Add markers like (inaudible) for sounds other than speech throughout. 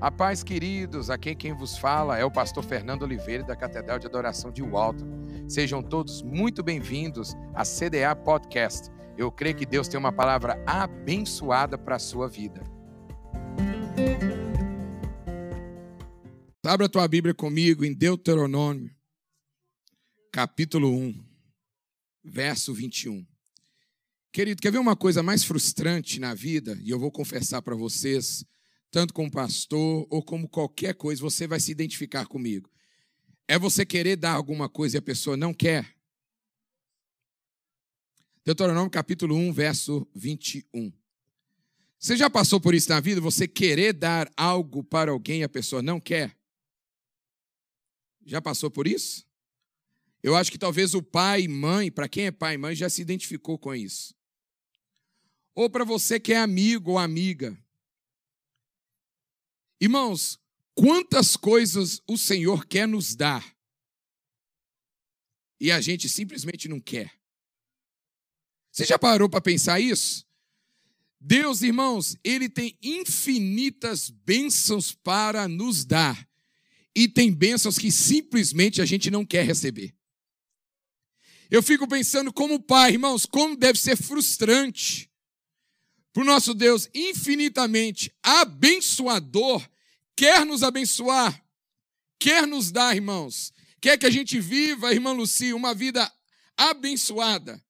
A paz, queridos, aqui quem vos fala é o pastor Fernando Oliveira da Catedral de Adoração de Walton. Sejam todos muito bem-vindos à CDA Podcast. Eu creio que Deus tem uma palavra abençoada para a sua vida. Abra a tua Bíblia comigo em Deuteronômio, capítulo 1, verso 21. Querido, quer ver uma coisa mais frustrante na vida? E eu vou confessar para vocês tanto como pastor ou como qualquer coisa, você vai se identificar comigo. É você querer dar alguma coisa e a pessoa não quer. Deuteronômio capítulo 1, verso 21. Você já passou por isso na vida? Você querer dar algo para alguém e a pessoa não quer? Já passou por isso? Eu acho que talvez o pai e mãe, para quem é pai e mãe, já se identificou com isso. Ou para você que é amigo ou amiga, Irmãos, quantas coisas o Senhor quer nos dar e a gente simplesmente não quer. Você já parou para pensar isso? Deus, irmãos, ele tem infinitas bênçãos para nos dar. E tem bênçãos que simplesmente a gente não quer receber. Eu fico pensando como pai, irmãos, como deve ser frustrante para o nosso Deus infinitamente abençoador, quer nos abençoar, quer nos dar, irmãos, quer que a gente viva, irmã Lucia, uma vida abençoada,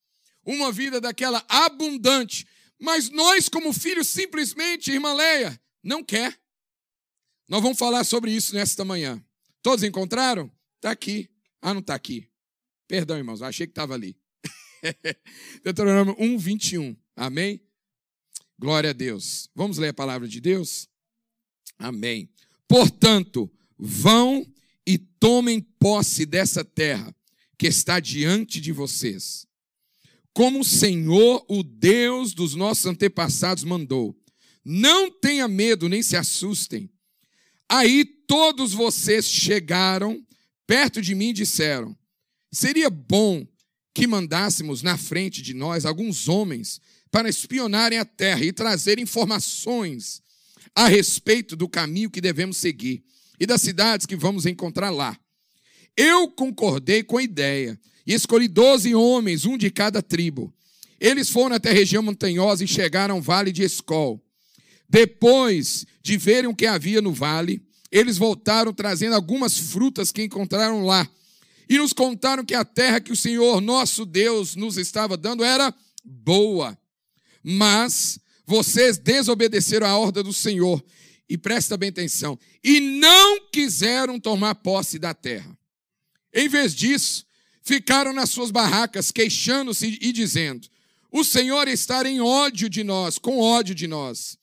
uma vida daquela abundante, mas nós, como filhos, simplesmente, irmã Leia, não quer. Nós vamos falar sobre isso nesta manhã. Todos encontraram? Está aqui. Ah, não está aqui. Perdão, irmãos, achei que estava ali. (laughs) Deuteronômio 1, 21. Amém? Glória a Deus. Vamos ler a palavra de Deus? Amém. Portanto, vão e tomem posse dessa terra que está diante de vocês. Como o Senhor, o Deus dos nossos antepassados, mandou. Não tenha medo, nem se assustem. Aí todos vocês chegaram perto de mim e disseram: Seria bom que mandássemos na frente de nós alguns homens para espionarem a terra e trazer informações a respeito do caminho que devemos seguir e das cidades que vamos encontrar lá. Eu concordei com a ideia e escolhi doze homens, um de cada tribo. Eles foram até a região montanhosa e chegaram ao vale de Escol. Depois de verem o que havia no vale, eles voltaram trazendo algumas frutas que encontraram lá. E nos contaram que a terra que o Senhor nosso Deus nos estava dando era boa mas vocês desobedeceram a ordem do Senhor. E presta bem atenção. E não quiseram tomar posse da terra. Em vez disso, ficaram nas suas barracas, queixando-se e dizendo: O Senhor está em ódio de nós, com ódio de nós.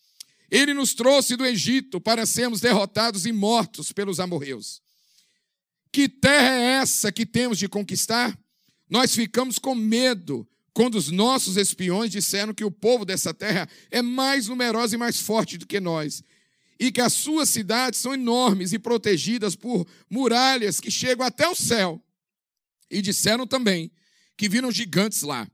Ele nos trouxe do Egito para sermos derrotados e mortos pelos amorreus. Que terra é essa que temos de conquistar? Nós ficamos com medo quando os nossos espiões disseram que o povo dessa terra é mais numeroso e mais forte do que nós, e que as suas cidades são enormes e protegidas por muralhas que chegam até o céu. E disseram também que viram gigantes lá.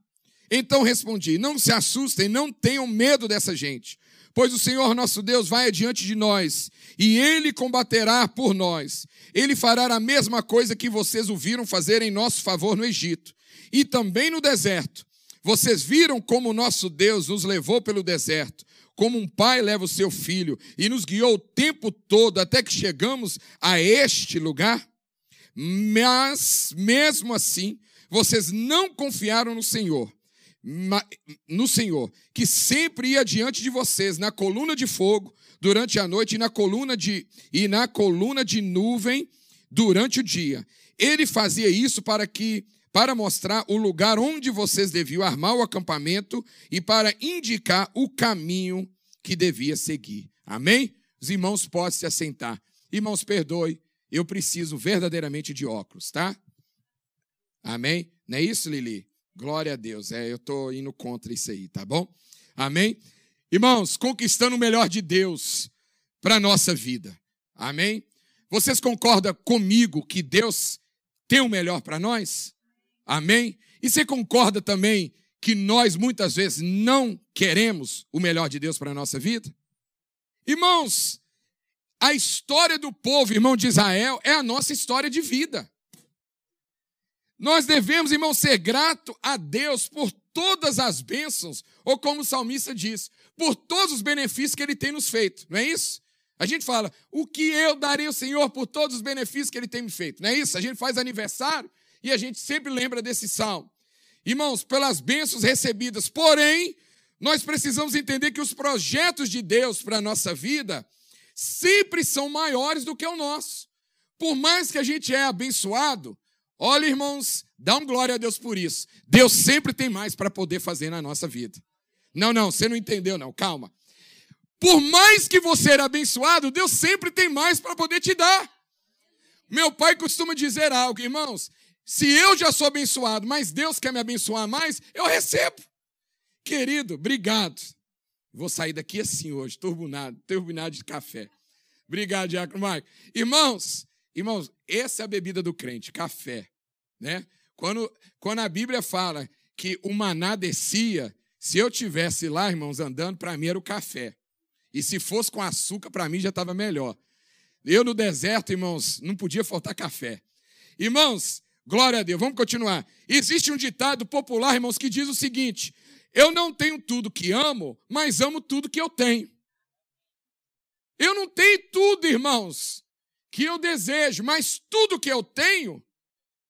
Então respondi: Não se assustem, não tenham medo dessa gente, pois o Senhor nosso Deus vai adiante de nós, e ele combaterá por nós. Ele fará a mesma coisa que vocês o viram fazer em nosso favor no Egito e também no deserto. Vocês viram como o nosso Deus nos levou pelo deserto, como um pai leva o seu filho e nos guiou o tempo todo até que chegamos a este lugar? Mas, mesmo assim, vocês não confiaram no Senhor, no Senhor, que sempre ia diante de vocês na coluna de fogo durante a noite e na coluna de e na coluna de nuvem durante o dia. Ele fazia isso para que para mostrar o lugar onde vocês deviam armar o acampamento e para indicar o caminho que devia seguir. Amém? Os irmãos podem se assentar. Irmãos, perdoe, eu preciso verdadeiramente de óculos, tá? Amém? Não é isso, Lili? Glória a Deus. É, eu estou indo contra isso aí, tá bom? Amém? Irmãos, conquistando o melhor de Deus para a nossa vida. Amém? Vocês concordam comigo que Deus tem o melhor para nós? Amém? E você concorda também que nós muitas vezes não queremos o melhor de Deus para a nossa vida? Irmãos, a história do povo, irmão de Israel, é a nossa história de vida. Nós devemos, irmão, ser grato a Deus por todas as bênçãos, ou como o salmista diz, por todos os benefícios que ele tem nos feito, não é isso? A gente fala, o que eu darei ao Senhor por todos os benefícios que ele tem me feito, não é isso? A gente faz aniversário e a gente sempre lembra desse salmo. Irmãos, pelas bênçãos recebidas, porém, nós precisamos entender que os projetos de Deus para a nossa vida sempre são maiores do que o nosso. Por mais que a gente é abençoado, olha, irmãos, dá um glória a Deus por isso. Deus sempre tem mais para poder fazer na nossa vida. Não, não, você não entendeu, não, calma. Por mais que você era abençoado, Deus sempre tem mais para poder te dar. Meu pai costuma dizer algo, irmãos, se eu já sou abençoado, mas Deus quer me abençoar mais, eu recebo. Querido, obrigado. Vou sair daqui assim hoje, turbinado, turbinado de café. Obrigado, Diácono Marco. Irmãos, irmãos, essa é a bebida do crente, café. Né? Quando, quando a Bíblia fala que o maná descia, se eu tivesse lá, irmãos, andando, para mim era o café. E se fosse com açúcar, para mim já estava melhor. Eu no deserto, irmãos, não podia faltar café. Irmãos, glória a Deus, vamos continuar. Existe um ditado popular, irmãos, que diz o seguinte: eu não tenho tudo que amo, mas amo tudo que eu tenho. Eu não tenho tudo, irmãos, que eu desejo, mas tudo que eu tenho,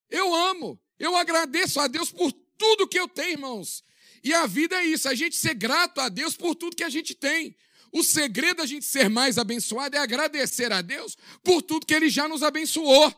eu amo. Eu agradeço a Deus por tudo que eu tenho, irmãos. E a vida é isso, a gente ser grato a Deus por tudo que a gente tem. O segredo da gente ser mais abençoado é agradecer a Deus por tudo que Ele já nos abençoou.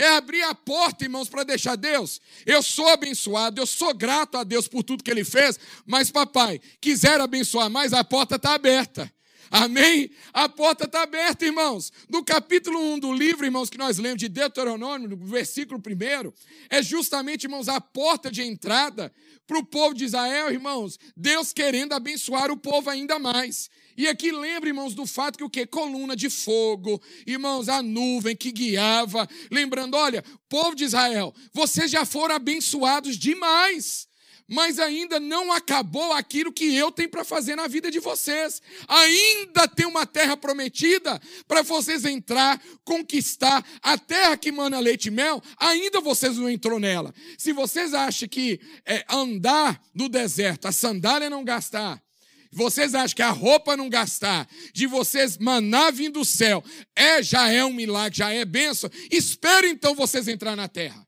É abrir a porta, irmãos, para deixar Deus. Eu sou abençoado, eu sou grato a Deus por tudo que Ele fez, mas, papai, quiser abençoar mais, a porta está aberta. Amém? A porta está aberta, irmãos. No capítulo 1 do livro, irmãos, que nós lemos de Deuteronômio, no versículo 1, é justamente, irmãos, a porta de entrada para o povo de Israel, irmãos. Deus querendo abençoar o povo ainda mais. E aqui lembra, irmãos, do fato que o que? Coluna de fogo, irmãos, a nuvem que guiava. Lembrando, olha, povo de Israel, vocês já foram abençoados demais mas ainda não acabou aquilo que eu tenho para fazer na vida de vocês. Ainda tem uma terra prometida para vocês entrar, conquistar a terra que mana leite e mel. Ainda vocês não entrou nela. Se vocês acham que é, andar no deserto, a sandália não gastar, vocês acham que a roupa não gastar, de vocês maná vindo do céu, é já é um milagre, já é bênção. Espero então vocês entrar na terra.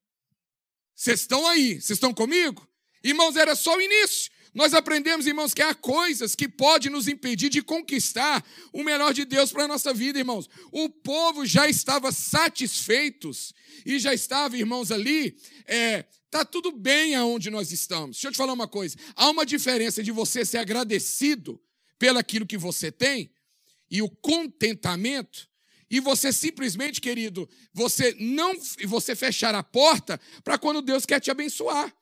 Vocês estão aí, vocês estão comigo? Irmãos, era só o início. Nós aprendemos, irmãos, que há coisas que podem nos impedir de conquistar o melhor de Deus para a nossa vida, irmãos. O povo já estava satisfeitos e já estava, irmãos, ali, é, tá tudo bem aonde nós estamos. Deixa eu te falar uma coisa. Há uma diferença de você ser agradecido pelaquilo que você tem e o contentamento e você simplesmente, querido, você não você fechar a porta para quando Deus quer te abençoar.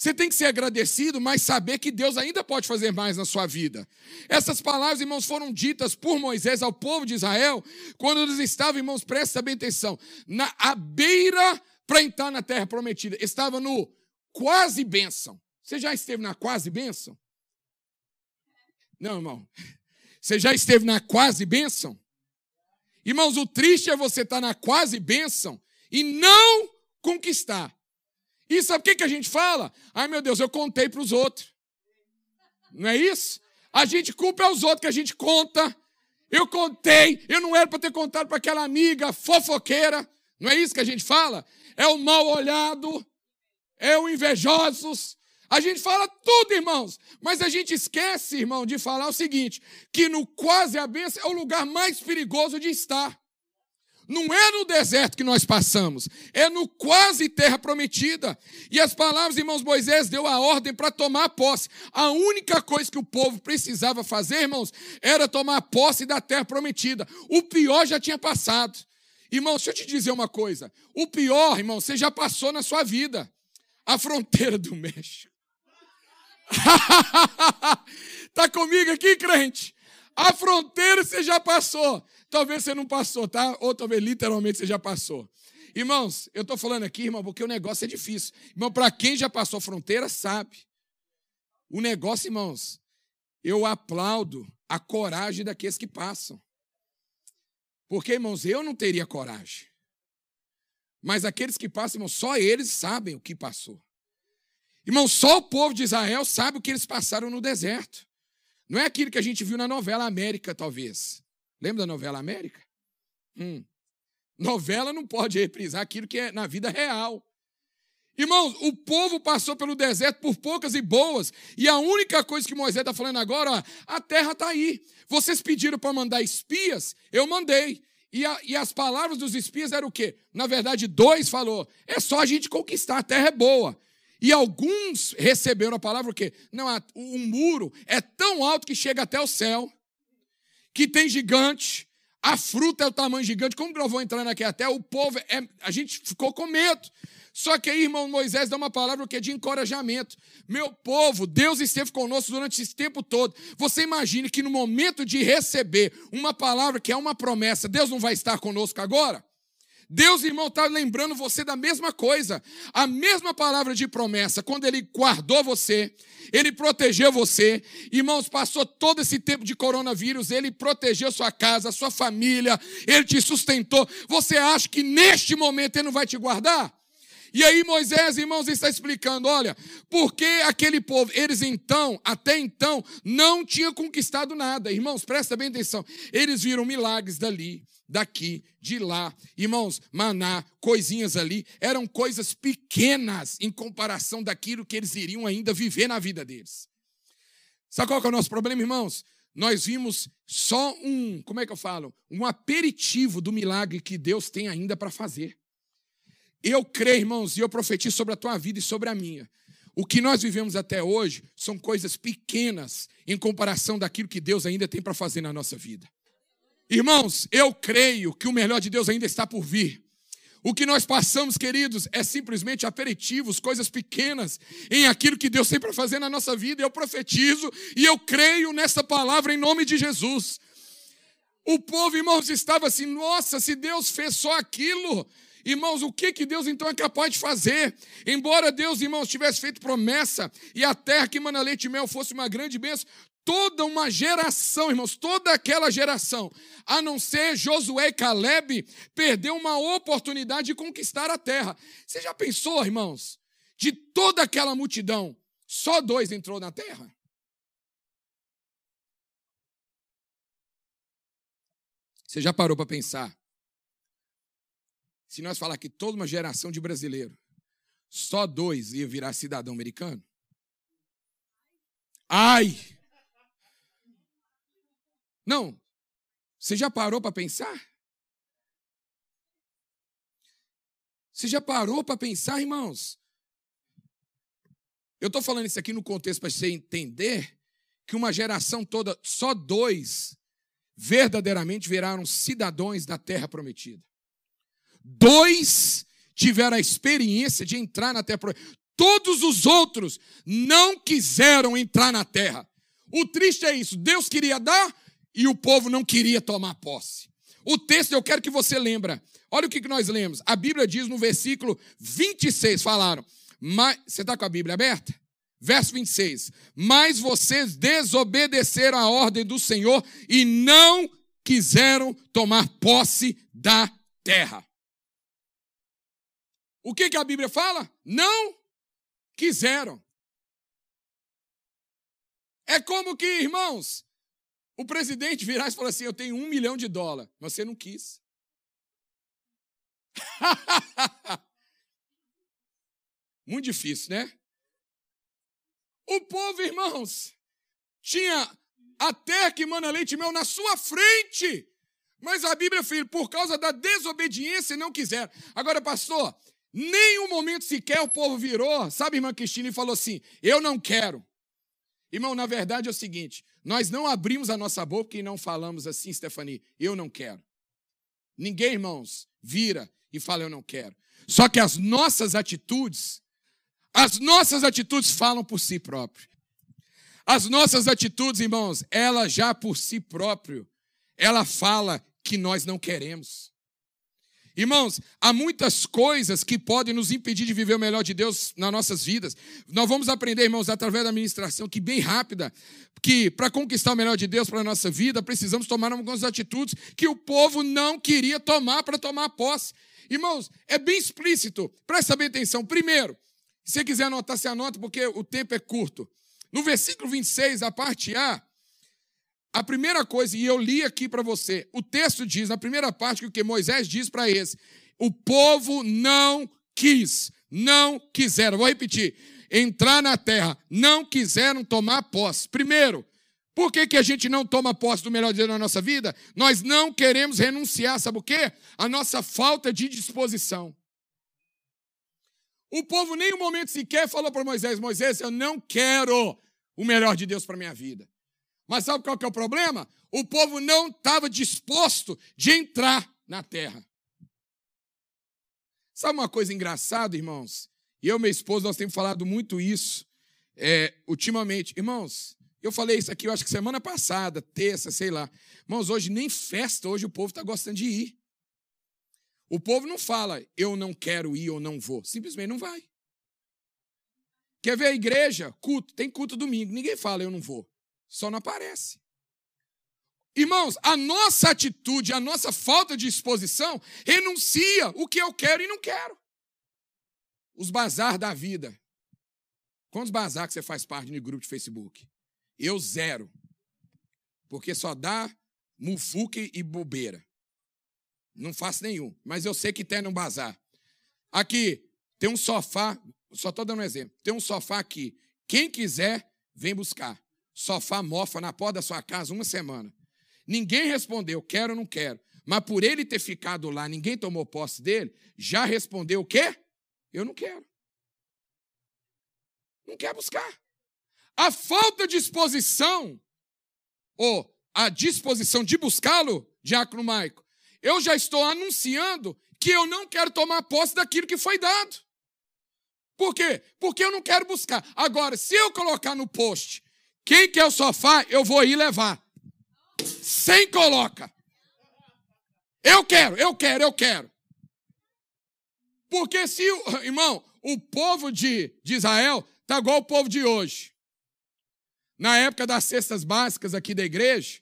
Você tem que ser agradecido, mas saber que Deus ainda pode fazer mais na sua vida. Essas palavras, irmãos, foram ditas por Moisés ao povo de Israel, quando eles estavam, irmãos, presta bem atenção, na à beira para entrar na terra prometida. Estava no quase bênção. Você já esteve na quase bênção? Não, irmão. Você já esteve na quase bênção? Irmãos, o triste é você estar na quase bênção e não conquistar. E sabe o que, que a gente fala? Ai meu Deus, eu contei para os outros. Não é isso? A gente culpa aos outros que a gente conta. Eu contei, eu não era para ter contado para aquela amiga fofoqueira. Não é isso que a gente fala? É o mal olhado, é o invejosos. A gente fala tudo, irmãos, mas a gente esquece, irmão, de falar o seguinte: que no quase a bênção é o lugar mais perigoso de estar. Não é no deserto que nós passamos, é no quase terra prometida. E as palavras, irmãos, Moisés deu a ordem para tomar posse. A única coisa que o povo precisava fazer, irmãos, era tomar posse da terra prometida. O pior já tinha passado. Irmão, deixa eu te dizer uma coisa. O pior, irmão, você já passou na sua vida. A fronteira do México. Está (laughs) comigo aqui, crente? A fronteira você já passou. Talvez você não passou, tá? Ou talvez literalmente você já passou. Irmãos, eu estou falando aqui, irmão, porque o negócio é difícil. Irmão, para quem já passou a fronteira, sabe. O negócio, irmãos, eu aplaudo a coragem daqueles que passam. Porque, irmãos, eu não teria coragem. Mas aqueles que passam, irmãos, só eles sabem o que passou. Irmão, só o povo de Israel sabe o que eles passaram no deserto. Não é aquilo que a gente viu na novela América, talvez. Lembra da novela América? Hum. Novela não pode reprisar aquilo que é na vida real. Irmãos, o povo passou pelo deserto por poucas e boas, e a única coisa que Moisés está falando agora, ó, a terra está aí. Vocês pediram para mandar espias, eu mandei. E, a, e, as palavras dos espias eram o quê? Na verdade, dois falou: é só a gente conquistar, a terra é boa. E alguns receberam a palavra o quê? Não, um muro é tão alto que chega até o céu, que tem gigante, a fruta é o tamanho gigante. Como que nós vamos entrar aqui até? O povo, é, a gente ficou com medo. Só que aí, irmão Moisés dá uma palavra que é de encorajamento. Meu povo, Deus esteve conosco durante esse tempo todo. Você imagine que no momento de receber uma palavra que é uma promessa, Deus não vai estar conosco agora? Deus, irmão, está lembrando você da mesma coisa. A mesma palavra de promessa, quando Ele guardou você, Ele protegeu você. Irmãos, passou todo esse tempo de coronavírus, Ele protegeu sua casa, sua família, Ele te sustentou. Você acha que neste momento Ele não vai te guardar? E aí Moisés, irmãos, está explicando, olha, porque aquele povo, eles então, até então, não tinham conquistado nada. Irmãos, presta bem atenção. Eles viram milagres dali, daqui, de lá. Irmãos, maná, coisinhas ali, eram coisas pequenas em comparação daquilo que eles iriam ainda viver na vida deles. Sabe qual é o nosso problema, irmãos? Nós vimos só um, como é que eu falo? Um aperitivo do milagre que Deus tem ainda para fazer. Eu creio, irmãos, e eu profetizo sobre a tua vida e sobre a minha. O que nós vivemos até hoje são coisas pequenas em comparação daquilo que Deus ainda tem para fazer na nossa vida. Irmãos, eu creio que o melhor de Deus ainda está por vir. O que nós passamos, queridos, é simplesmente aperitivos, coisas pequenas em aquilo que Deus tem para fazer na nossa vida. Eu profetizo e eu creio nessa palavra em nome de Jesus. O povo, irmãos, estava assim: nossa, se Deus fez só aquilo, Irmãos, o que, que Deus então é capaz de fazer? Embora Deus, irmãos, tivesse feito promessa e a terra que mana leite e mel fosse uma grande bênção, toda uma geração, irmãos, toda aquela geração, a não ser Josué e Caleb, perdeu uma oportunidade de conquistar a terra. Você já pensou, irmãos, de toda aquela multidão, só dois entrou na terra? Você já parou para pensar se nós falar que toda uma geração de brasileiro, só dois ia virar cidadão americano? Ai! Não. Você já parou para pensar? Você já parou para pensar, irmãos? Eu estou falando isso aqui no contexto para você entender que uma geração toda, só dois verdadeiramente viraram cidadãos da terra prometida. Dois tiveram a experiência de entrar na terra. Todos os outros não quiseram entrar na terra. O triste é isso. Deus queria dar e o povo não queria tomar posse. O texto eu quero que você lembra. Olha o que nós lemos. A Bíblia diz no versículo 26, falaram. Mas, você está com a Bíblia aberta? Verso 26. Mas vocês desobedeceram a ordem do Senhor e não quiseram tomar posse da terra. O que, que a Bíblia fala? Não quiseram. É como que, irmãos, o presidente virar e falar assim: Eu tenho um milhão de dólares. Você não quis. (laughs) Muito difícil, né? O povo, irmãos, tinha a terra que mana leite e mel na sua frente. Mas a Bíblia, filho, por causa da desobediência, não quiseram. Agora, pastor, nem um momento sequer o povo virou, sabe, irmã Cristina, e falou assim: Eu não quero. Irmão, na verdade é o seguinte: nós não abrimos a nossa boca e não falamos assim, Stephanie, eu não quero. Ninguém, irmãos, vira e fala, eu não quero. Só que as nossas atitudes, as nossas atitudes falam por si próprio. As nossas atitudes, irmãos, ela já por si próprio, ela fala que nós não queremos. Irmãos, há muitas coisas que podem nos impedir de viver o melhor de Deus nas nossas vidas. Nós vamos aprender, irmãos, através da ministração, que bem rápida, que para conquistar o melhor de Deus para a nossa vida, precisamos tomar algumas atitudes que o povo não queria tomar para tomar posse. Irmãos, é bem explícito, presta bem atenção. Primeiro, se você quiser anotar, se anota, porque o tempo é curto. No versículo 26, a parte A, a primeira coisa, e eu li aqui para você, o texto diz, na primeira parte, o que Moisés diz para eles: o povo não quis, não quiseram, vou repetir, entrar na terra, não quiseram tomar posse. Primeiro, por que, que a gente não toma posse do melhor dia da nossa vida? Nós não queremos renunciar, sabe o quê? A nossa falta de disposição. O povo nem um momento sequer falou para Moisés: Moisés, eu não quero o melhor de Deus para minha vida. Mas sabe qual que é o problema? O povo não estava disposto de entrar na terra. Sabe uma coisa engraçada, irmãos? Eu e minha esposa, nós temos falado muito isso é, ultimamente. Irmãos, eu falei isso aqui, eu acho que semana passada, terça, sei lá. Irmãos, hoje nem festa, hoje o povo está gostando de ir. O povo não fala, eu não quero ir ou não vou. Simplesmente não vai. Quer ver a igreja? Culto. Tem culto domingo. Ninguém fala, eu não vou. Só não aparece. Irmãos, a nossa atitude, a nossa falta de exposição renuncia o que eu quero e não quero. Os bazar da vida. Quantos bazar que você faz parte de grupo de Facebook? Eu zero. Porque só dá mufuque e bobeira. Não faço nenhum. Mas eu sei que tem no bazar. Aqui, tem um sofá. Só estou dando um exemplo. Tem um sofá aqui. Quem quiser, vem buscar sofá mofa na porta da sua casa uma semana. Ninguém respondeu, quero ou não quero. Mas por ele ter ficado lá, ninguém tomou posse dele, já respondeu o quê? Eu não quero. Não quer buscar. A falta de disposição, ou a disposição de buscá-lo, Diácono Maico, eu já estou anunciando que eu não quero tomar posse daquilo que foi dado. Por quê? Porque eu não quero buscar. Agora, se eu colocar no post quem quer o sofá, eu vou ir levar. Sem coloca. Eu quero, eu quero, eu quero. Porque se, (laughs) irmão, o povo de, de Israel está igual o povo de hoje. Na época das cestas básicas aqui da igreja,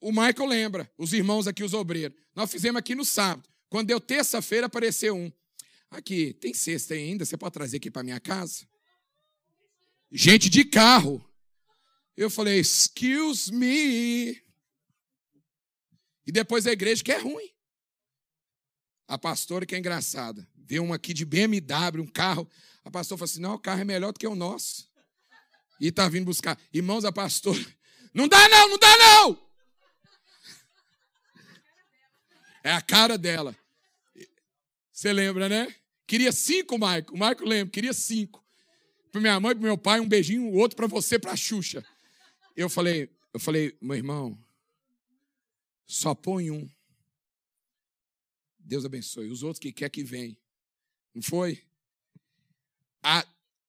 o Michael lembra, os irmãos aqui, os obreiros. Nós fizemos aqui no sábado. Quando deu terça-feira, apareceu um. Aqui, tem cesta ainda? Você pode trazer aqui para minha casa? Gente de carro. Eu falei, excuse me. E depois a igreja que é ruim. A pastora que é engraçada. Vê um aqui de BMW, um carro. A pastora falou assim: não, o carro é melhor do que o nosso. E está vindo buscar. Irmãos, a pastora. Não dá, não, não dá, não! É a cara dela. Você lembra, né? Queria cinco, Maico. O Maico lembra, queria cinco. Para minha mãe, para meu pai, um beijinho, outro para você, para a Xuxa. Eu falei, eu falei, meu irmão, só põe um. Deus abençoe. Os outros que quer que vem. Não foi? A,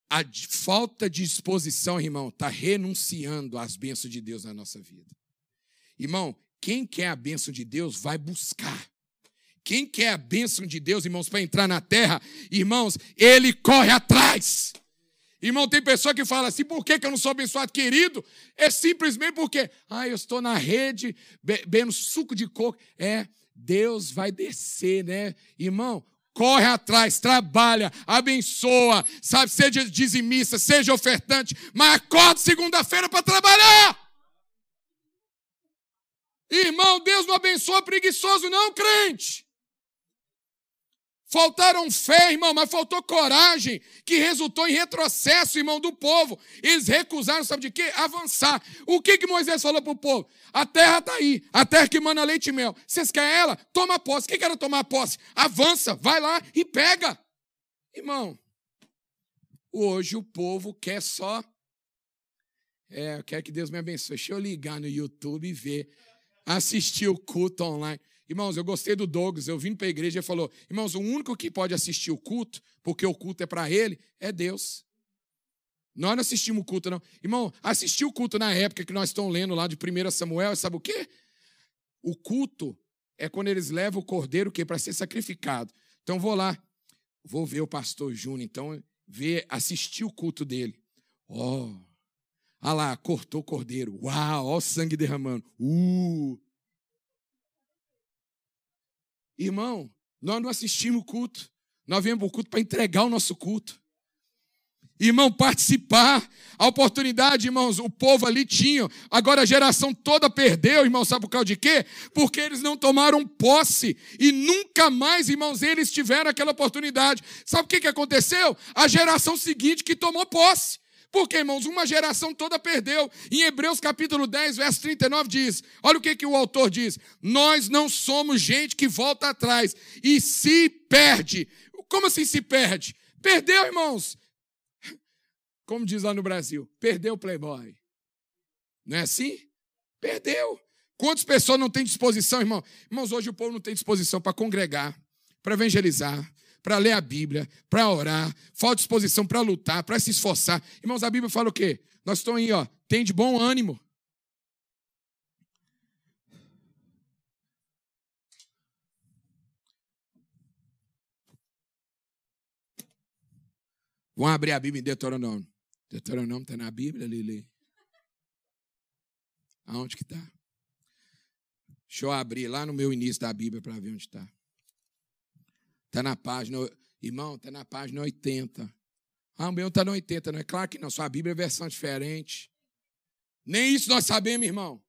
a falta de disposição, irmão, está renunciando às bênçãos de Deus na nossa vida. Irmão, quem quer a bênção de Deus vai buscar. Quem quer a bênção de Deus, irmãos, para entrar na terra, irmãos, ele corre atrás. Irmão, tem pessoa que fala assim, por que, que eu não sou abençoado? Querido, é simplesmente porque, ah, eu estou na rede, bebendo suco de coco. É, Deus vai descer, né? Irmão, corre atrás, trabalha, abençoa, sabe, seja dizimista, seja ofertante, mas acorda segunda-feira para trabalhar. Irmão, Deus não abençoa preguiçoso, não, crente. Faltaram fé, irmão, mas faltou coragem, que resultou em retrocesso, irmão, do povo. Eles recusaram, sabe de quê? Avançar. O que, que Moisés falou para o povo? A terra está aí, a terra que manda leite e mel. Vocês querem ela? Toma posse. O que, que era tomar posse? Avança, vai lá e pega. Irmão, hoje o povo quer só. É, eu quero que Deus me abençoe. Deixa eu ligar no YouTube e ver. Assistir o culto online. Irmãos, eu gostei do Douglas, eu vim para a igreja e falou: irmãos, o único que pode assistir o culto, porque o culto é para ele, é Deus. Nós não assistimos o culto, não. Irmão, assistir o culto na época que nós estamos lendo lá de 1 Samuel, sabe o quê? O culto é quando eles levam o cordeiro para ser sacrificado. Então vou lá, vou ver o pastor Júnior, então ver, assistir o culto dele. Ó, oh, olha lá, cortou o cordeiro. Uau, olha o sangue derramando. Uh. Irmão, nós não assistimos o culto. Nós viemos para o culto para entregar o nosso culto. Irmão, participar. A oportunidade, irmãos, o povo ali tinha. Agora a geração toda perdeu, irmão, sabe por causa de quê? Porque eles não tomaram posse. E nunca mais, irmãos, eles tiveram aquela oportunidade. Sabe o que, aconteceu? A geração seguinte que tomou posse. Porque, irmãos, uma geração toda perdeu. Em Hebreus capítulo 10, verso 39 diz: olha o que, que o autor diz: Nós não somos gente que volta atrás e se perde. Como assim se perde? Perdeu, irmãos. Como diz lá no Brasil, perdeu o Playboy. Não é assim? Perdeu. Quantas pessoas não têm disposição, irmão? Irmãos, hoje o povo não tem disposição para congregar, para evangelizar, para ler a Bíblia, para orar, falta disposição para lutar, para se esforçar. Irmãos, a Bíblia fala o quê? Nós estamos aí, ó, tem de bom ânimo. Vamos abrir a Bíblia em Deuteronômio. Deuteronômio está na Bíblia, Lili? Aonde que está? Deixa eu abrir lá no meu início da Bíblia para ver onde está. Está na página, irmão, está na página 80. Ah, o meu está na 80, não é claro que não, sua Bíblia é versão diferente. Nem isso nós sabemos, irmão.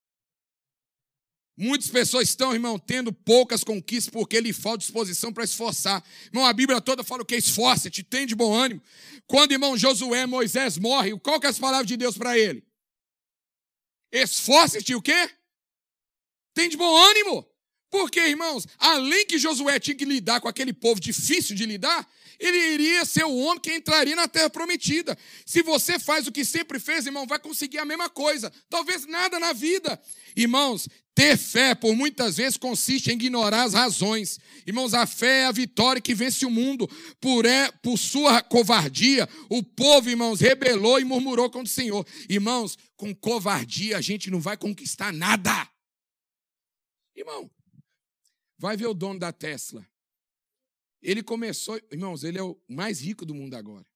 Muitas pessoas estão, irmão, tendo poucas conquistas porque lhe falta disposição para esforçar. Irmão, a Bíblia toda fala o que? Esforça-te, tem de bom ânimo. Quando, irmão, Josué, Moisés morre, qual que é as palavras de Deus para ele? Esforça-te o quê? Tem de bom ânimo. Porque, irmãos, além que Josué tinha que lidar com aquele povo difícil de lidar, ele iria ser o homem que entraria na terra prometida. Se você faz o que sempre fez, irmão, vai conseguir a mesma coisa. Talvez nada na vida. Irmãos, ter fé, por muitas vezes, consiste em ignorar as razões. Irmãos, a fé é a vitória que vence o mundo. Por, é, por sua covardia, o povo, irmãos, rebelou e murmurou contra o Senhor. Irmãos, com covardia a gente não vai conquistar nada. Irmão, vai ver o dono da Tesla. Ele começou, irmãos, ele é o mais rico do mundo agora.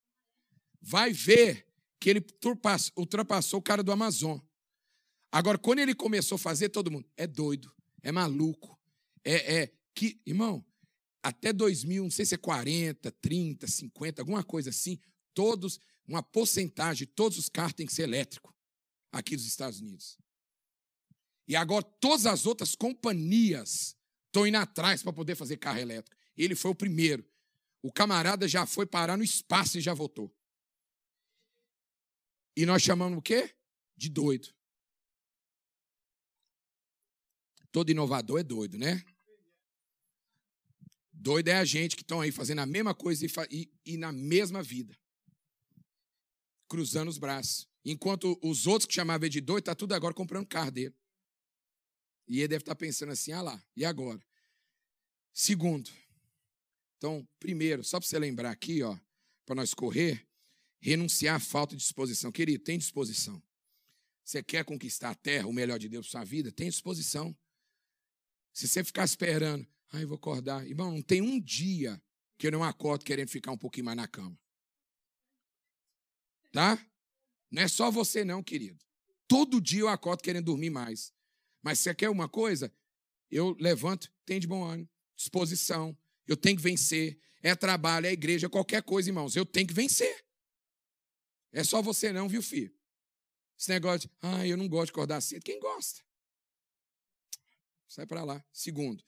Vai ver que ele ultrapassou o cara do Amazon. Agora, quando ele começou a fazer, todo mundo é doido, é maluco, é, é que, irmão, até 2000, não sei se é 40, 30, 50, alguma coisa assim, todos, uma porcentagem, todos os carros têm que ser elétrico aqui dos Estados Unidos. E agora todas as outras companhias estão indo atrás para poder fazer carro elétrico. Ele foi o primeiro. O camarada já foi parar no espaço e já voltou. E nós chamamos o quê? De doido. Todo inovador é doido, né? Doido é a gente que estão aí fazendo a mesma coisa e, e, e, na mesma vida. Cruzando os braços. Enquanto os outros que chamavam de doido, tá tudo agora comprando carro dele. E ele deve estar pensando assim, ah lá, e agora? Segundo. Então, primeiro, só para você lembrar aqui, ó, para nós correr, renunciar à falta de disposição. Querido, tem disposição. Você quer conquistar a terra, o melhor de Deus para sua vida? Tem disposição. Se você ficar esperando, ai, vou acordar. Irmão, não tem um dia que eu não acordo querendo ficar um pouquinho mais na cama. Tá? Não é só você, não, querido. Todo dia eu acordo querendo dormir mais. Mas você quer uma coisa? Eu levanto, tem de bom ânimo, disposição. Eu tenho que vencer. É trabalho, é igreja, qualquer coisa, irmãos. Eu tenho que vencer. É só você, não, viu, filho? Esse negócio de, ah, eu não gosto de acordar cedo. Quem gosta? Sai para lá. Segundo,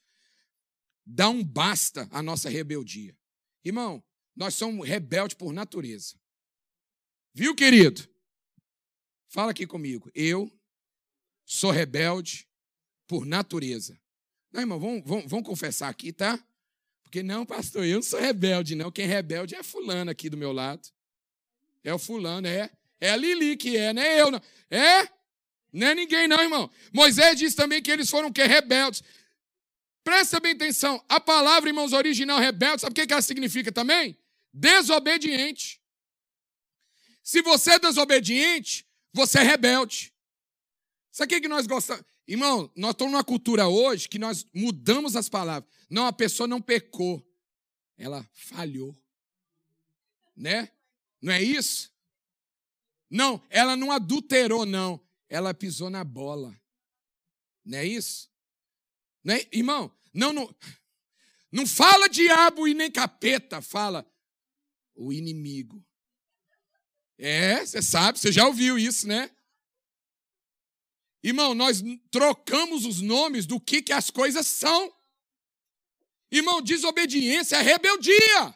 dá um basta à nossa rebeldia. Irmão, nós somos rebeldes por natureza. Viu, querido? Fala aqui comigo. Eu sou rebelde por natureza. Não, irmão, vamos, vamos, vamos confessar aqui, tá? Porque não, pastor, eu não sou rebelde, não. Quem é rebelde é fulano aqui do meu lado. É o fulano, é. É a Lili que é, não é eu, não. É? Não é ninguém, não, irmão. Moisés diz também que eles foram que rebeldes. Presta bem atenção. A palavra, irmãos, original rebelde, sabe o que ela significa também? Desobediente. Se você é desobediente, você é rebelde. Sabe o que nós gostamos? Irmão, nós estamos numa cultura hoje que nós mudamos as palavras. Não, a pessoa não pecou. Ela falhou. Né? Não é isso? Não, ela não adulterou, não. Ela pisou na bola. Não é isso? Não é? Irmão, não, não, não fala diabo e nem capeta, fala o inimigo. É, você sabe, você já ouviu isso, né? Irmão, nós trocamos os nomes do que, que as coisas são. Irmão, desobediência é rebeldia.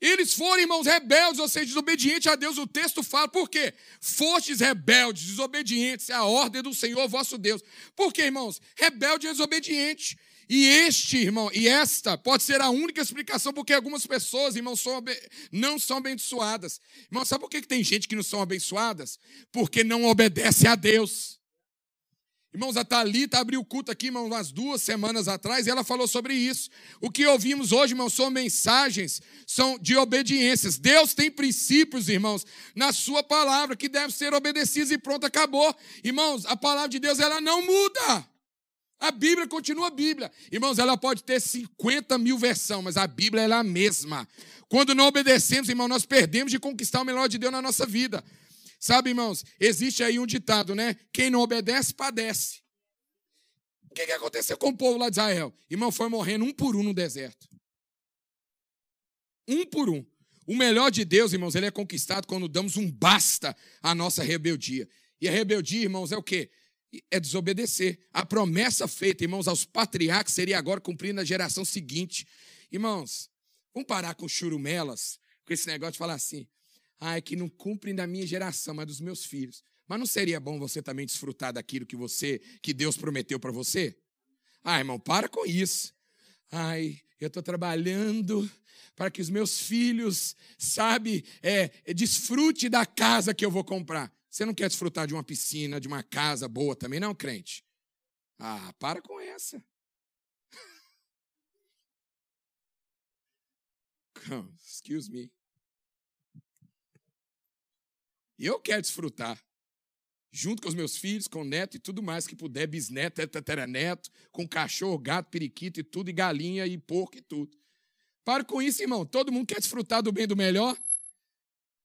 Eles foram, irmãos, rebeldes, ou seja, desobedientes a Deus. O texto fala, por quê? Fostes rebeldes, desobedientes à ordem do Senhor vosso Deus. Por quê, irmãos? Rebelde e desobediente. E este, irmão, e esta pode ser a única explicação porque algumas pessoas, irmãos, são, não são abençoadas. Irmão, sabe por que tem gente que não são abençoadas? Porque não obedece a Deus. Irmãos, a Thalita abriu o culto aqui, irmãos, umas duas semanas atrás, e ela falou sobre isso. O que ouvimos hoje, irmãos, são mensagens, são de obediências. Deus tem princípios, irmãos, na sua palavra, que devem ser obedecidos e pronto, acabou. Irmãos, a palavra de Deus, ela não muda. A Bíblia continua a Bíblia. Irmãos, ela pode ter 50 mil versões, mas a Bíblia é a mesma. Quando não obedecemos, irmão, nós perdemos de conquistar o melhor de Deus na nossa vida. Sabe, irmãos, existe aí um ditado, né? Quem não obedece, padece. O que, que aconteceu com o povo lá de Israel? Irmão, foi morrendo um por um no deserto. Um por um. O melhor de Deus, irmãos, ele é conquistado quando damos um basta à nossa rebeldia. E a rebeldia, irmãos, é o quê? É desobedecer. A promessa feita, irmãos, aos patriarcas seria agora cumprida na geração seguinte. Irmãos, vamos parar com churumelas, com esse negócio de falar assim: Ai, que não cumprem da minha geração, mas dos meus filhos. Mas não seria bom você também desfrutar daquilo que você, que Deus prometeu para você? Ah, irmão, para com isso. Ai, eu estou trabalhando para que os meus filhos, sabe, é, é, desfrute da casa que eu vou comprar. Você não quer desfrutar de uma piscina, de uma casa boa também, não, crente? Ah, para com essa. Excuse me. Eu quero desfrutar, junto com os meus filhos, com o neto e tudo mais que puder, bisneto, neto, com cachorro, gato, periquito e tudo, e galinha e porco e tudo. Para com isso, irmão. Todo mundo quer desfrutar do bem do melhor.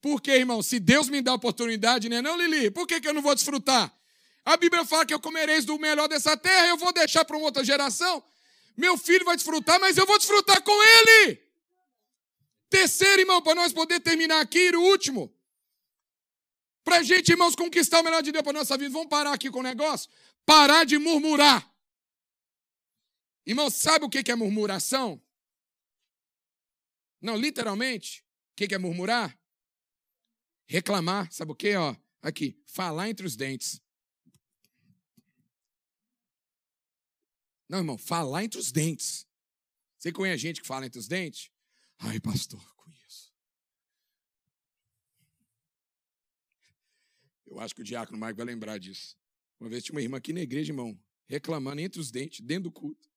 Por quê, irmão? Se Deus me dá a oportunidade, né? Não, Lili, por que, que eu não vou desfrutar? A Bíblia fala que eu comereis do melhor dessa terra, eu vou deixar para uma outra geração. Meu filho vai desfrutar, mas eu vou desfrutar com ele. Terceiro, irmão, para nós poder terminar aqui, o último. Para a gente, irmãos, conquistar o melhor de Deus para nossa vida, vamos parar aqui com o negócio? Parar de murmurar. Irmãos, sabe o que é murmuração? Não, literalmente, o que é murmurar? Reclamar, sabe o que? Ó, aqui, falar entre os dentes. Não, irmão, falar entre os dentes. Você conhece gente que fala entre os dentes? Ai, pastor, Eu acho que o diácono Mike vai lembrar disso. Uma vez tinha uma irmã aqui na igreja, irmão, reclamando entre os dentes, dentro do culto.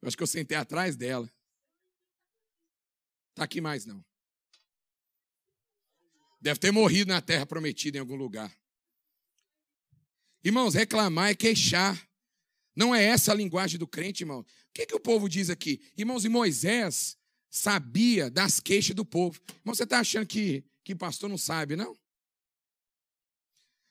Eu acho que eu sentei atrás dela. Está aqui mais não. Deve ter morrido na terra prometida em algum lugar. Irmãos, reclamar é queixar. Não é essa a linguagem do crente, irmão. O que, que o povo diz aqui? Irmãos, e Moisés sabia das queixas do povo. Irmão, você está achando que, que pastor não sabe, não?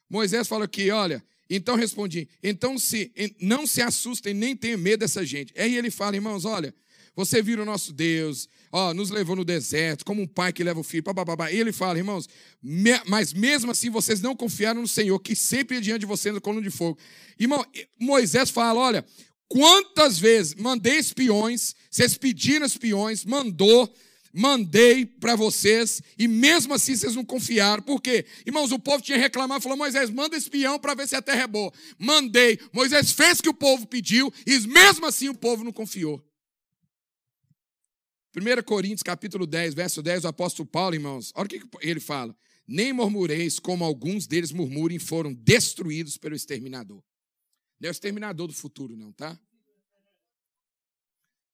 Moisés fala aqui, olha, então respondi, então se não se assustem nem tenham medo dessa gente. Aí ele fala, irmãos, olha, você viu o nosso Deus, ó, nos levou no deserto, como um pai que leva o filho, babá. E ele fala, irmãos, me, mas mesmo assim vocês não confiaram no Senhor, que sempre é diante de vocês no colo de fogo. Irmão, Moisés fala, olha, quantas vezes mandei espiões, vocês pediram espiões, mandou, mandei para vocês e mesmo assim vocês não confiaram. Por quê? Irmãos, o povo tinha reclamado, falou: Moisés, manda espião para ver se a terra é boa. Mandei. Moisés fez o que o povo pediu e mesmo assim o povo não confiou. 1 Coríntios capítulo 10, verso 10, o apóstolo Paulo, irmãos, olha o que ele fala. Nem murmureis como alguns deles murmurem, foram destruídos pelo exterminador. Não é o exterminador do futuro, não, tá?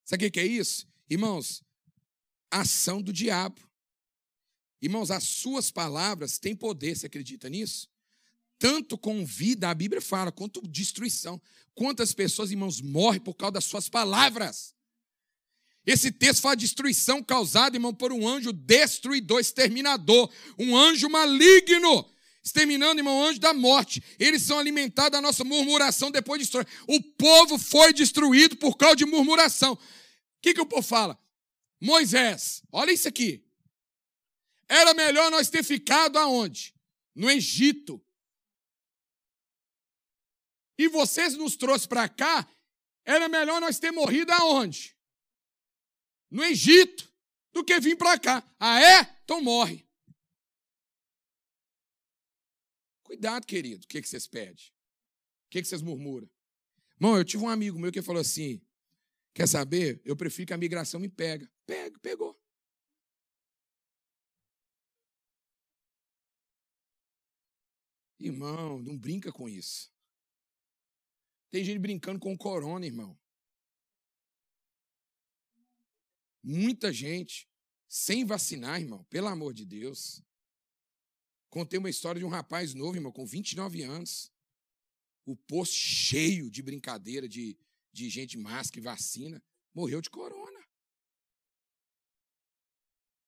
Sabe o que é isso? Irmãos, ação do diabo. Irmãos, as suas palavras têm poder, você acredita nisso? tanto com vida, a Bíblia fala, quanto destruição. Quantas pessoas, irmãos, morrem por causa das suas palavras. Esse texto fala de destruição causada, irmão, por um anjo destruidor, exterminador, um anjo maligno, exterminando, irmão, o anjo da morte. Eles são alimentados da nossa murmuração depois de destruir. O povo foi destruído por causa de murmuração. O que, que o povo fala? Moisés, olha isso aqui. Era melhor nós ter ficado aonde? No Egito. E vocês nos trouxeram para cá, era melhor nós ter morrido aonde? No Egito, do que vir para cá. Ah, é? Então morre. Cuidado, querido, o que, que vocês pedem? O que, que vocês murmuram? Irmão, eu tive um amigo meu que falou assim: quer saber? Eu prefiro que a migração me pega. Pega, pegou. Irmão, não brinca com isso. Tem gente brincando com o corona, irmão. Muita gente sem vacinar, irmão, pelo amor de Deus. Contei uma história de um rapaz novo, irmão, com 29 anos. O posto cheio de brincadeira, de, de gente máscara e vacina. Morreu de corona.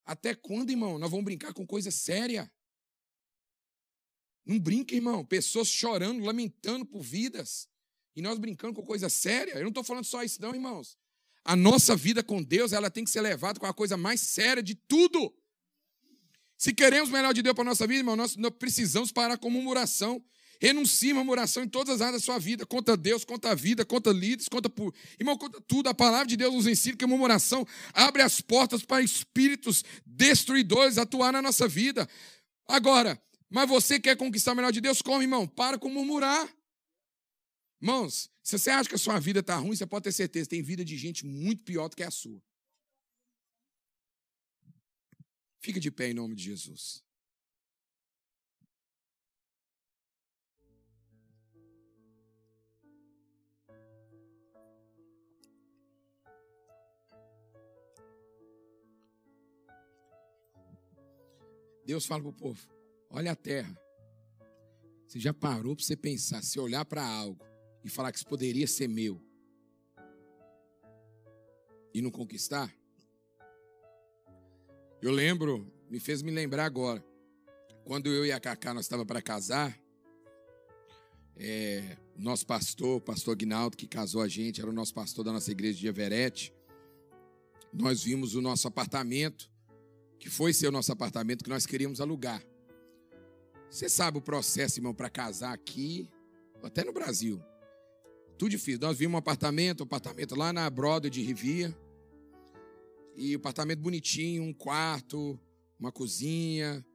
Até quando, irmão? Nós vamos brincar com coisa séria. Não brinca, irmão. Pessoas chorando, lamentando por vidas. E nós brincando com coisa séria. Eu não estou falando só isso, não, irmãos. A nossa vida com Deus, ela tem que ser levada com a coisa mais séria de tudo. Se queremos o melhor de Deus para a nossa vida, irmão, nós, precisamos parar com murmuração. Renuncie murmuração em todas as áreas da sua vida. Contra Deus, contra a vida, contra líderes, contra. Irmão, contra tudo. A palavra de Deus nos ensina que a murmuração abre as portas para espíritos destruidores atuar na nossa vida. Agora, mas você quer conquistar o melhor de Deus? Como, irmão? Para com murmurar. Irmãos, se você acha que a sua vida está ruim, você pode ter certeza, tem vida de gente muito pior do que a sua. Fica de pé em nome de Jesus. Deus fala para o povo: olha a terra. Você já parou para você pensar, se olhar para algo e falar que isso poderia ser meu e não conquistar? Eu lembro, me fez me lembrar agora, quando eu e a Cacá nós estava para casar, é, o nosso pastor, o pastor Aguinaldo, que casou a gente, era o nosso pastor da nossa igreja de Everett. Nós vimos o nosso apartamento, que foi ser o nosso apartamento que nós queríamos alugar. Você sabe o processo, irmão, para casar aqui, até no Brasil. Tudo difícil. Nós vimos um apartamento, um apartamento lá na Broadway de Rivia. E o apartamento bonitinho, um quarto, uma cozinha.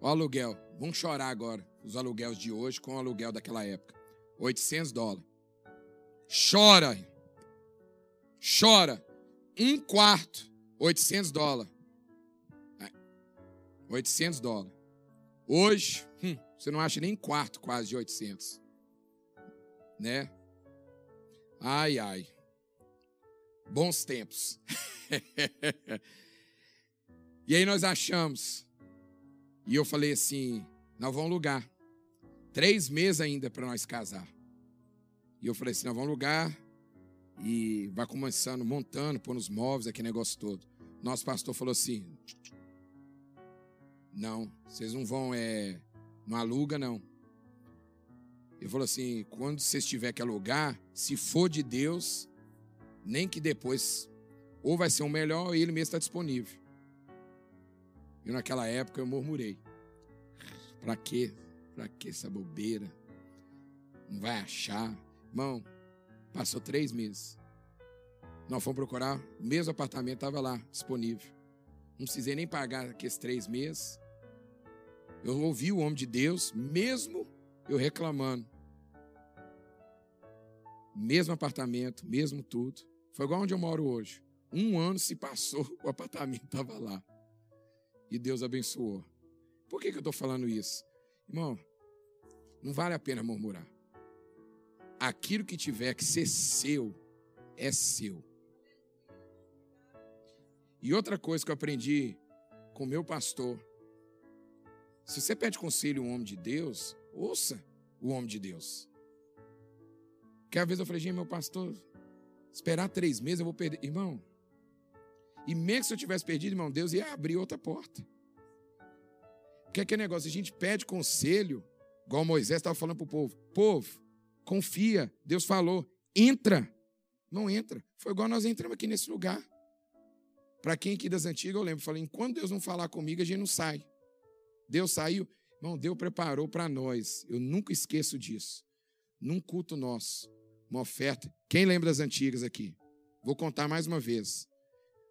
O aluguel. Vamos chorar agora. Os aluguéis de hoje com o aluguel daquela época. 800 dólares. Chora. Chora. Um quarto. 800 dólares. 800 dólares. Hoje, hum, você não acha nem quarto quase de 800. Né? Ai, ai. Bons tempos. (laughs) e aí nós achamos. E eu falei assim: nós vamos alugar. Três meses ainda para nós casar. E eu falei assim: nós vamos alugar. E vai começando, montando, pondo os móveis, aquele negócio todo. Nosso pastor falou assim: não, vocês não vão, é, não aluga, não. Ele falou assim: quando vocês tiver que alugar, se for de Deus, nem que depois, ou vai ser o melhor, ou ele mesmo está disponível. E naquela época eu murmurei: para quê? Para que essa bobeira? Não vai achar. Irmão, passou três meses. Nós fomos procurar, o mesmo apartamento estava lá, disponível. Não precisei nem pagar aqueles três meses. Eu ouvi o homem de Deus, mesmo eu reclamando. Mesmo apartamento, mesmo tudo. Foi igual onde eu moro hoje. Um ano se passou, (laughs) o apartamento estava lá. E Deus abençoou. Por que, que eu estou falando isso? Irmão, não vale a pena murmurar. Aquilo que tiver que ser seu, é seu. E outra coisa que eu aprendi com meu pastor, Se você pede conselho a um homem de Deus, ouça o homem de Deus. Que às vezes eu falei, gente, meu pastor, esperar três meses eu vou perder. Irmão, e mesmo se eu tivesse perdido, irmão, Deus ia abrir outra porta. Porque aquele negócio, a gente pede conselho, igual Moisés estava falando para o povo: povo, confia, Deus falou, entra. Não entra. Foi igual nós entramos aqui nesse lugar. Para quem aqui das antigas, eu lembro, falei: enquanto Deus não falar comigo, a gente não sai. Deus saiu, irmão, Deus preparou para nós. Eu nunca esqueço disso. Num culto nosso, uma oferta. Quem lembra das antigas aqui? Vou contar mais uma vez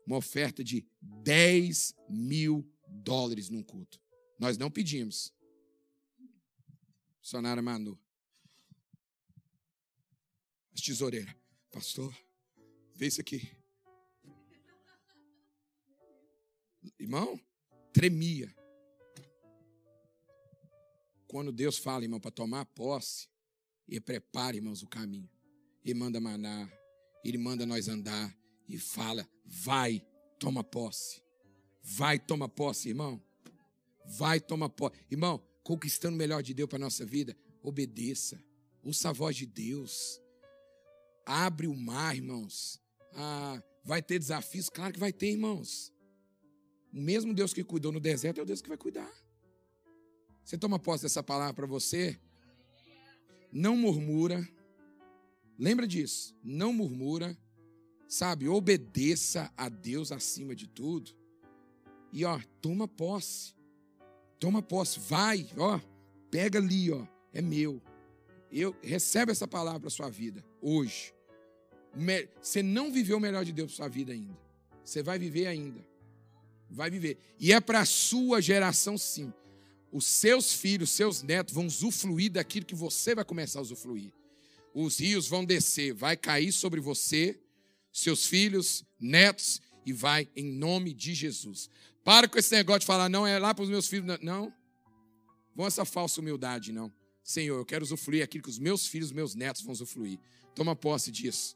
uma oferta de 10 mil dólares num culto. Nós não pedimos. Sonara Manu. As tesoureiras. Pastor, vê isso aqui. Irmão, tremia. Quando Deus fala, irmão, para tomar posse, Ele prepara, irmãos, o caminho. Ele manda manar, Ele manda nós andar e fala: Vai, toma posse. Vai, toma posse, irmão. Vai, toma posse. Irmão, conquistando o melhor de Deus para a nossa vida, obedeça. Ouça a voz de Deus. Abre o mar, irmãos. Ah, vai ter desafios? Claro que vai ter, irmãos. O mesmo Deus que cuidou no deserto é o Deus que vai cuidar. Você toma posse dessa palavra para você? Não murmura. Lembra disso. Não murmura. Sabe, obedeça a Deus acima de tudo. E ó, toma posse. Toma posse, vai, ó, pega ali, ó, é meu. Eu recebe essa palavra para sua vida hoje. Você não viveu o melhor de Deus para sua vida ainda. Você vai viver ainda. Vai viver. E é para a sua geração sim. Os seus filhos, seus netos vão usufruir daquilo que você vai começar a usufruir. Os rios vão descer, vai cair sobre você seus filhos, netos, e vai em nome de Jesus. Para com esse negócio de falar, não é lá para os meus filhos. Não. Vão essa falsa humildade, não. Senhor, eu quero usufruir aquilo que os meus filhos, meus netos vão usufruir. Toma posse disso.